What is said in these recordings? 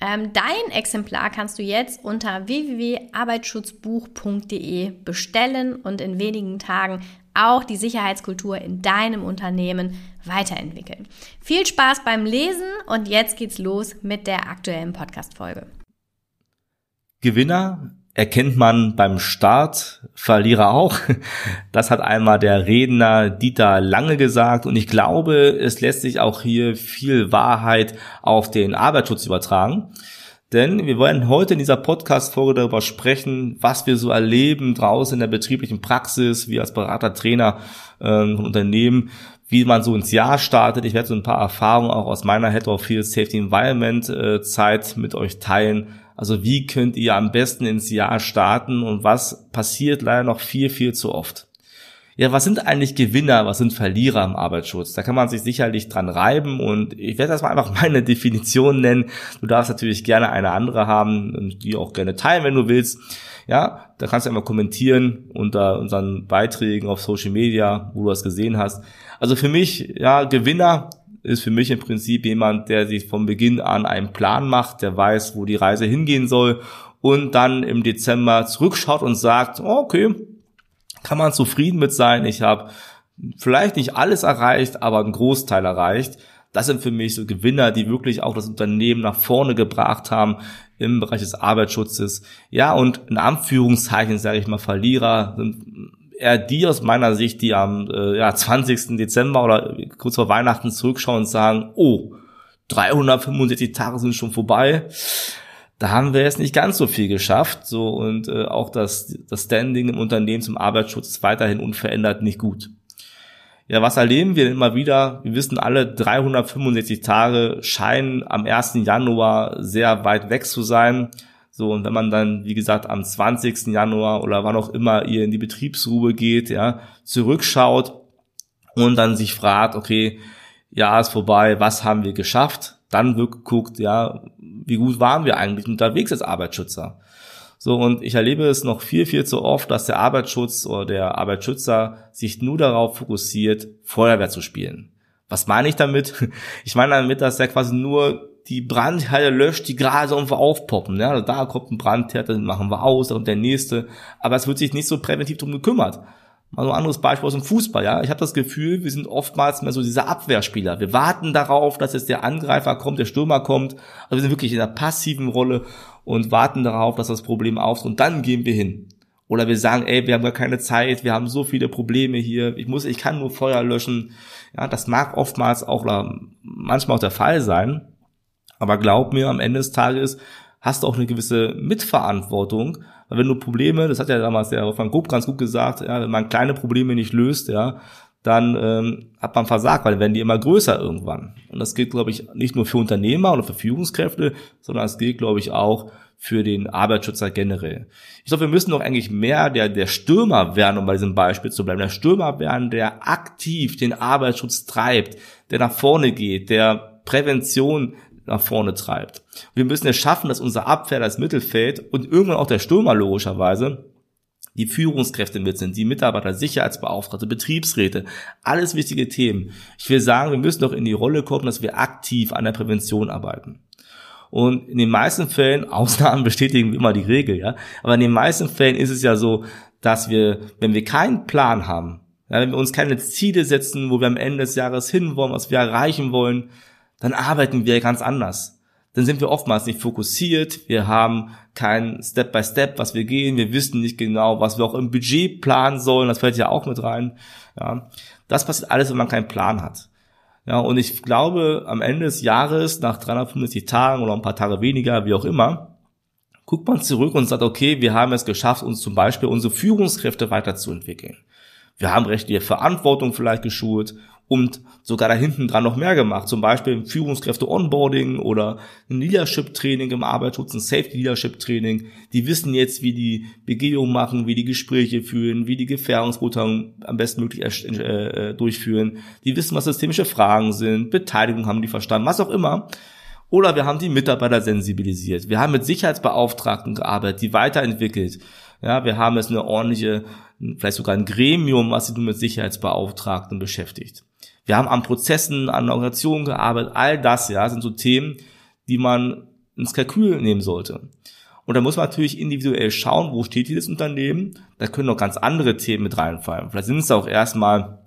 Ähm, dein Exemplar kannst du jetzt unter www.arbeitsschutzbuch.de bestellen und in wenigen Tagen auch die Sicherheitskultur in deinem Unternehmen weiterentwickeln. Viel Spaß beim Lesen und jetzt geht's los mit der aktuellen Podcast-Folge. Gewinner erkennt man beim Start, Verlierer auch. Das hat einmal der Redner Dieter Lange gesagt und ich glaube, es lässt sich auch hier viel Wahrheit auf den Arbeitsschutz übertragen. Denn wir wollen heute in dieser Podcast-Folge darüber sprechen, was wir so erleben draußen in der betrieblichen Praxis, wie als Berater, Trainer äh, von Unternehmen, wie man so ins Jahr startet. Ich werde so ein paar Erfahrungen auch aus meiner Head of Field Safety Environment äh, Zeit mit euch teilen. Also wie könnt ihr am besten ins Jahr starten und was passiert leider noch viel, viel zu oft ja, was sind eigentlich Gewinner, was sind Verlierer im Arbeitsschutz? Da kann man sich sicherlich dran reiben und ich werde das mal einfach meine Definition nennen. Du darfst natürlich gerne eine andere haben und die auch gerne teilen, wenn du willst. Ja, da kannst du einmal kommentieren unter unseren Beiträgen auf Social Media, wo du das gesehen hast. Also für mich, ja, Gewinner ist für mich im Prinzip jemand, der sich von Beginn an einen Plan macht, der weiß, wo die Reise hingehen soll und dann im Dezember zurückschaut und sagt, okay, kann man zufrieden mit sein. Ich habe vielleicht nicht alles erreicht, aber einen Großteil erreicht. Das sind für mich so Gewinner, die wirklich auch das Unternehmen nach vorne gebracht haben im Bereich des Arbeitsschutzes. Ja, und in Anführungszeichen sage ich mal Verlierer sind eher die aus meiner Sicht, die am äh, ja, 20. Dezember oder kurz vor Weihnachten zurückschauen und sagen, oh, 365 Tage sind schon vorbei da haben wir jetzt nicht ganz so viel geschafft. So und äh, auch das, das Standing im Unternehmen zum Arbeitsschutz ist weiterhin unverändert nicht gut. Ja, was erleben wir denn immer wieder? Wir wissen alle, 365 Tage scheinen am 1. Januar sehr weit weg zu sein. So, und wenn man dann, wie gesagt, am 20. Januar oder wann auch immer ihr in die Betriebsruhe geht, ja, zurückschaut und dann sich fragt, okay, ja, ist vorbei, was haben wir geschafft? Dann wird geguckt, ja, wie gut waren wir eigentlich unterwegs als Arbeitsschützer? So, und ich erlebe es noch viel, viel zu oft, dass der Arbeitsschutz oder der Arbeitsschützer sich nur darauf fokussiert, Feuerwehr zu spielen. Was meine ich damit? Ich meine damit, dass er quasi nur die Brandherde löscht, die gerade irgendwo aufpoppen. Ja, also da kommt ein Brandherd, dann machen wir aus, da kommt der nächste. Aber es wird sich nicht so präventiv drum gekümmert. Mal so ein anderes Beispiel aus dem Fußball, ja. Ich habe das Gefühl, wir sind oftmals mehr so dieser Abwehrspieler. Wir warten darauf, dass jetzt der Angreifer kommt, der Stürmer kommt. Also wir sind wirklich in einer passiven Rolle und warten darauf, dass das Problem auftritt und dann gehen wir hin. Oder wir sagen, ey, wir haben gar keine Zeit, wir haben so viele Probleme hier, ich muss, ich kann nur Feuer löschen. Ja, das mag oftmals auch oder manchmal auch der Fall sein. Aber glaub mir, am Ende des Tages hast du auch eine gewisse Mitverantwortung, weil wenn du Probleme, das hat ja damals der Wolfgang Grupp ganz gut gesagt, ja, wenn man kleine Probleme nicht löst, ja, dann ähm, hat man versagt, weil dann werden die immer größer irgendwann. Und das gilt, glaube ich, nicht nur für Unternehmer oder für Führungskräfte, sondern es gilt, glaube ich, auch für den Arbeitsschützer generell. Ich glaube, wir müssen doch eigentlich mehr der, der Stürmer werden, um bei diesem Beispiel zu bleiben. Der Stürmer werden, der aktiv den Arbeitsschutz treibt, der nach vorne geht, der Prävention nach vorne treibt. Wir müssen es schaffen, dass unser Abwehr, das Mittelfeld und irgendwann auch der Stürmer logischerweise die Führungskräfte mit sind, die Mitarbeiter, Sicherheitsbeauftragte, Betriebsräte, alles wichtige Themen. Ich will sagen, wir müssen doch in die Rolle kommen, dass wir aktiv an der Prävention arbeiten. Und in den meisten Fällen, Ausnahmen bestätigen immer die Regel, ja, aber in den meisten Fällen ist es ja so, dass wir, wenn wir keinen Plan haben, ja, wenn wir uns keine Ziele setzen, wo wir am Ende des Jahres hinwollen, was wir erreichen wollen, dann arbeiten wir ganz anders. Dann sind wir oftmals nicht fokussiert, wir haben kein Step by Step, was wir gehen, wir wissen nicht genau, was wir auch im Budget planen sollen, das fällt ja auch mit rein. Ja, das passiert alles, wenn man keinen Plan hat. Ja, und ich glaube, am Ende des Jahres, nach 365 Tagen oder ein paar Tage weniger, wie auch immer, guckt man zurück und sagt, okay, wir haben es geschafft, uns zum Beispiel unsere Führungskräfte weiterzuentwickeln. Wir haben rechtliche Verantwortung vielleicht geschult und sogar da hinten dran noch mehr gemacht. Zum Beispiel Führungskräfte-Onboarding oder ein Leadership-Training im Arbeitsschutz, ein Safety-Leadership-Training. Die wissen jetzt, wie die Begehung machen, wie die Gespräche führen, wie die Gefährdungsbeurteilung am besten möglich äh, äh, durchführen. Die wissen, was systemische Fragen sind, Beteiligung haben die verstanden, was auch immer. Oder wir haben die Mitarbeiter sensibilisiert. Wir haben mit Sicherheitsbeauftragten gearbeitet, die weiterentwickelt. Ja, wir haben jetzt eine ordentliche, vielleicht sogar ein Gremium, was sich nur mit Sicherheitsbeauftragten beschäftigt. Wir haben an Prozessen, an Organisationen gearbeitet. All das, ja, sind so Themen, die man ins Kalkül nehmen sollte. Und da muss man natürlich individuell schauen, wo steht dieses Unternehmen. Da können noch ganz andere Themen mit reinfallen. Vielleicht sind es auch erstmal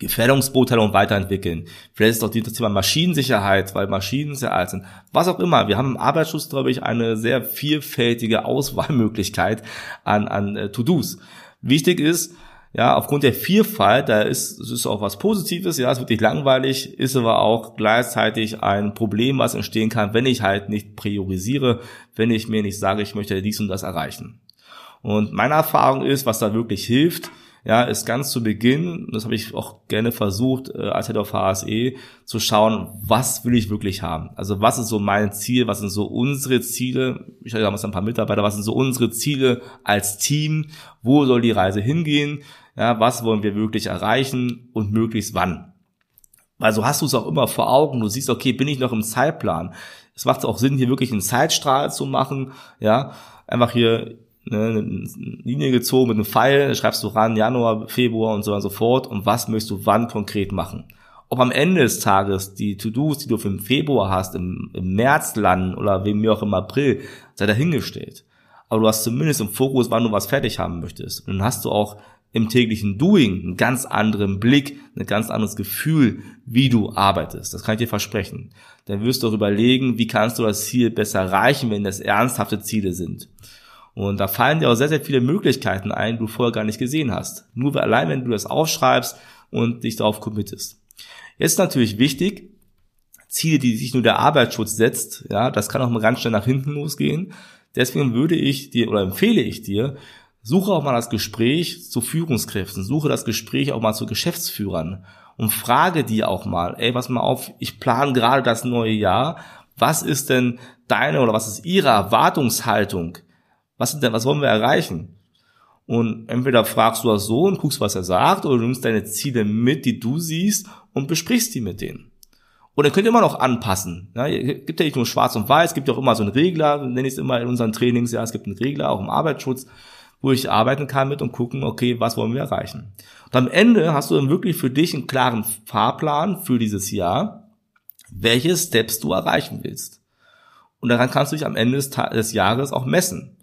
Gefährdungsbeurteilung weiterentwickeln. Vielleicht ist auch das Thema Maschinensicherheit, weil Maschinen sehr alt sind. Was auch immer. Wir haben im Arbeitsschutz, glaube ich, eine sehr vielfältige Auswahlmöglichkeit an, an äh, To-Dos. Wichtig ist, ja, aufgrund der Vielfalt, da ist, es ist auch was Positives, ja, es ist wirklich langweilig, ist aber auch gleichzeitig ein Problem, was entstehen kann, wenn ich halt nicht priorisiere, wenn ich mir nicht sage, ich möchte dies und das erreichen. Und meine Erfahrung ist, was da wirklich hilft, ja, ist ganz zu Beginn, das habe ich auch gerne versucht, äh, als Head of HSE, zu schauen, was will ich wirklich haben? Also was ist so mein Ziel, was sind so unsere Ziele? Ich hatte damals ein paar Mitarbeiter, was sind so unsere Ziele als Team? Wo soll die Reise hingehen? Ja, was wollen wir wirklich erreichen und möglichst wann? Weil so hast du es auch immer vor Augen. Du siehst, okay, bin ich noch im Zeitplan? Es macht auch Sinn, hier wirklich einen Zeitstrahl zu machen. Ja, einfach hier ne, eine Linie gezogen mit einem Pfeil, schreibst du ran, Januar, Februar und so weiter und so fort und was möchtest du wann konkret machen. Ob am Ende des Tages die To-Dos, die du für den Februar hast, im, im März landen oder wem mir auch im April, sei dahingestellt. Aber du hast zumindest im Fokus, wann du was fertig haben möchtest. Und dann hast du auch im täglichen Doing einen ganz anderen Blick, ein ganz anderes Gefühl, wie du arbeitest. Das kann ich dir versprechen. Dann wirst du auch überlegen, wie kannst du das Ziel besser erreichen, wenn das ernsthafte Ziele sind. Und da fallen dir auch sehr, sehr viele Möglichkeiten ein, die du vorher gar nicht gesehen hast. Nur allein, wenn du das aufschreibst und dich darauf committest. Jetzt ist natürlich wichtig, Ziele, die sich nur der Arbeitsschutz setzt, ja, das kann auch mal ganz schnell nach hinten losgehen. Deswegen würde ich dir oder empfehle ich dir, suche auch mal das Gespräch zu Führungskräften, suche das Gespräch auch mal zu Geschäftsführern und frage die auch mal, ey, was mal auf, ich plane gerade das neue Jahr, was ist denn deine oder was ist ihre Erwartungshaltung was, denn, was wollen wir erreichen? Und entweder fragst du das so und guckst, was er sagt, oder du nimmst deine Ziele mit, die du siehst, und besprichst die mit denen. Und ihr könnt immer noch anpassen. Ja, gibt ja nicht nur schwarz und weiß, gibt ja auch immer so einen Regler, nenne ich es immer in unseren Trainings, ja, es gibt einen Regler, auch im Arbeitsschutz, wo ich arbeiten kann mit und gucken, okay, was wollen wir erreichen. Und am Ende hast du dann wirklich für dich einen klaren Fahrplan für dieses Jahr, welche Steps du erreichen willst. Und daran kannst du dich am Ende des, des Jahres auch messen.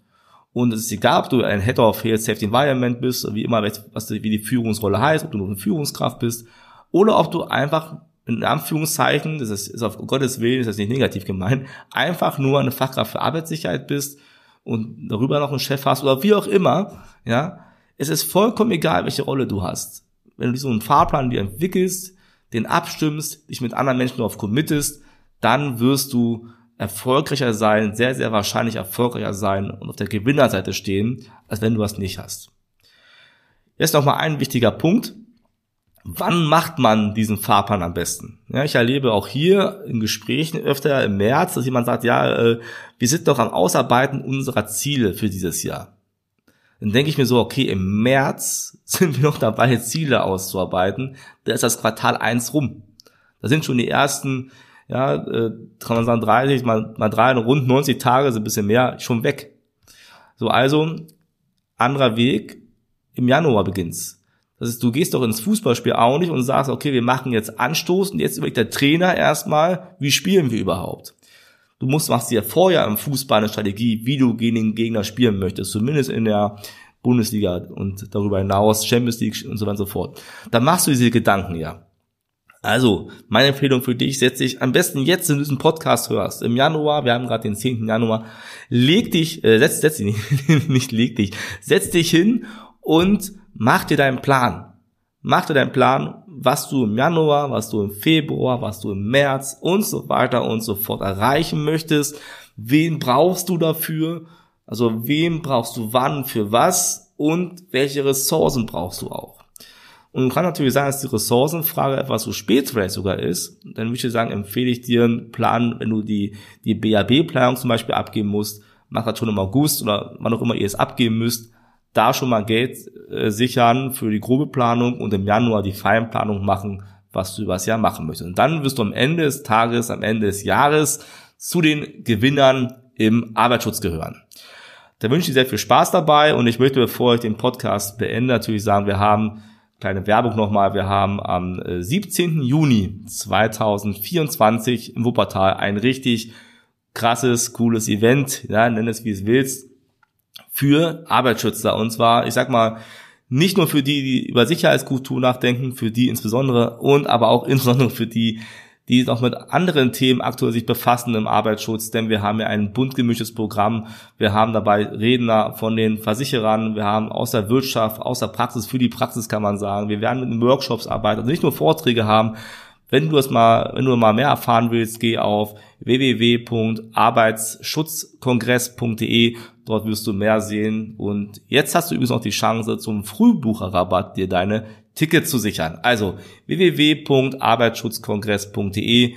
Und es ist egal, ob du ein Head of Health Safety Environment bist, wie immer, was, wie die Führungsrolle heißt, ob du nur eine Führungskraft bist, oder ob du einfach in Anführungszeichen, das ist, ist auf Gottes Willen, ist das nicht negativ gemeint, einfach nur eine Fachkraft für Arbeitssicherheit bist und darüber noch einen Chef hast oder wie auch immer, ja, es ist vollkommen egal, welche Rolle du hast. Wenn du so einen Fahrplan dir entwickelst, den abstimmst, dich mit anderen Menschen darauf committest, dann wirst du erfolgreicher sein, sehr, sehr wahrscheinlich erfolgreicher sein und auf der Gewinnerseite stehen, als wenn du das nicht hast. Jetzt nochmal ein wichtiger Punkt. Wann macht man diesen Fahrplan am besten? Ja, ich erlebe auch hier in Gesprächen öfter im März, dass jemand sagt, ja, äh, wir sind doch am Ausarbeiten unserer Ziele für dieses Jahr. Dann denke ich mir so, okay, im März sind wir noch dabei, Ziele auszuarbeiten. Da ist das Quartal eins rum. Da sind schon die ersten ja, äh, kann man sagen 30 mal, mal drei, rund 90 Tage, so ein bisschen mehr, schon weg. So, also, anderer Weg, im Januar beginnt's. Das ist, du gehst doch ins Fußballspiel auch nicht und sagst, okay, wir machen jetzt Anstoß und jetzt überlegt der Trainer erstmal, wie spielen wir überhaupt? Du musst, machst dir vorher im Fußball eine Strategie, wie du gegen den Gegner spielen möchtest, zumindest in der Bundesliga und darüber hinaus Champions League und so weiter und so fort. Da machst du diese Gedanken ja. Also, meine Empfehlung für dich, setz dich am besten jetzt, wenn du diesen Podcast hörst, im Januar, wir haben gerade den 10. Januar, leg dich, äh, setz, setz dich nicht, nicht leg dich, setz dich hin und mach dir deinen Plan. Mach dir deinen Plan, was du im Januar, was du im Februar, was du im März und so weiter und so fort erreichen möchtest. Wen brauchst du dafür? Also wen brauchst du wann für was und welche Ressourcen brauchst du auch? Und kann natürlich sagen, dass die Ressourcenfrage etwas zu spät vielleicht sogar ist. Dann würde ich sagen, empfehle ich dir einen Plan, wenn du die, die BAB-Planung zum Beispiel abgeben musst, mach das schon im August oder wann auch immer ihr es abgeben müsst, da schon mal Geld äh, sichern für die grobe Planung und im Januar die Feinplanung machen, was du übers Jahr machen möchtest. Und dann wirst du am Ende des Tages, am Ende des Jahres zu den Gewinnern im Arbeitsschutz gehören. Da wünsche ich dir sehr viel Spaß dabei und ich möchte, bevor ich den Podcast beende, natürlich sagen, wir haben kleine Werbung nochmal, wir haben am 17. Äh, Juni 2024 im Wuppertal ein richtig krasses, cooles Event, ja, nenn es wie es willst, für Arbeitsschützer. Und zwar, ich sag mal, nicht nur für die, die über Sicherheitskultur nachdenken, für die insbesondere und aber auch insbesondere für die, die noch mit anderen Themen aktuell sich befassen im Arbeitsschutz, denn wir haben ja ein bunt gemischtes Programm. Wir haben dabei Redner von den Versicherern, wir haben aus der Wirtschaft, aus der Praxis, für die Praxis kann man sagen. Wir werden mit Workshops arbeiten, also nicht nur Vorträge haben, wenn du es mal, wenn du mal mehr erfahren willst, geh auf www.arbeitsschutzkongress.de. Dort wirst du mehr sehen. Und jetzt hast du übrigens noch die Chance, zum Frühbucherrabatt dir deine Tickets zu sichern. Also www.arbeitsschutzkongress.de.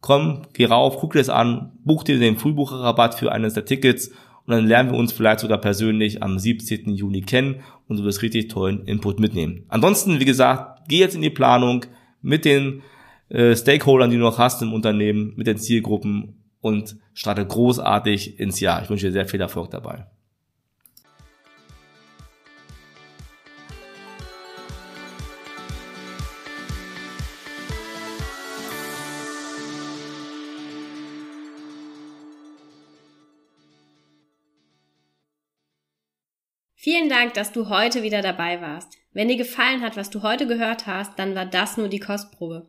Komm, geh rauf, guck dir das an, buch dir den Frühbucherrabatt für eines der Tickets und dann lernen wir uns vielleicht sogar persönlich am 17. Juni kennen und du wirst richtig tollen Input mitnehmen. Ansonsten, wie gesagt, geh jetzt in die Planung mit den äh, Stakeholdern, die du noch hast im Unternehmen, mit den Zielgruppen und starte großartig ins Jahr. Ich wünsche dir sehr viel Erfolg dabei. Vielen Dank, dass du heute wieder dabei warst. Wenn dir gefallen hat, was du heute gehört hast, dann war das nur die Kostprobe.